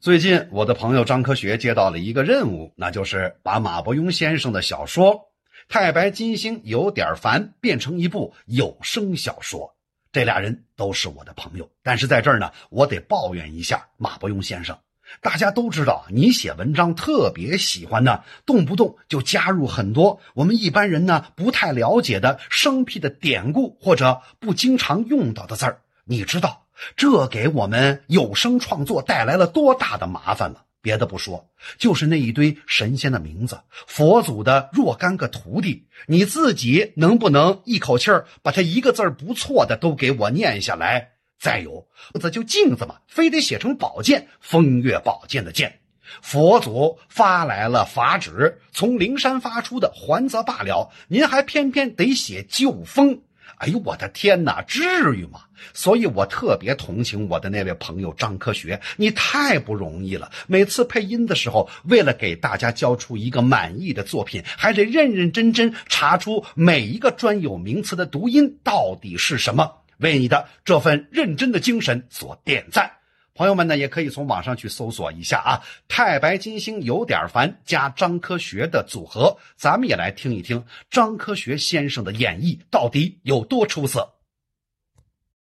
最近，我的朋友张科学接到了一个任务，那就是把马伯庸先生的小说《太白金星有点烦》变成一部有声小说。这俩人都是我的朋友，但是在这儿呢，我得抱怨一下马伯庸先生。大家都知道，你写文章特别喜欢呢，动不动就加入很多我们一般人呢不太了解的生僻的典故或者不经常用到的字儿。你知道？这给我们有声创作带来了多大的麻烦了！别的不说，就是那一堆神仙的名字、佛祖的若干个徒弟，你自己能不能一口气儿把他一个字儿不错的都给我念下来？再有，这就镜子嘛，非得写成宝剑，风月宝剑的剑。佛祖发来了法旨，从灵山发出的，还则罢了，您还偏偏得写旧风。哎呦，我的天哪，至于吗？所以我特别同情我的那位朋友张科学，你太不容易了。每次配音的时候，为了给大家交出一个满意的作品，还得认认真真查出每一个专有名词的读音到底是什么。为你的这份认真的精神所点赞。朋友们呢，也可以从网上去搜索一下啊，太白金星有点烦加张科学的组合，咱们也来听一听张科学先生的演绎到底有多出色。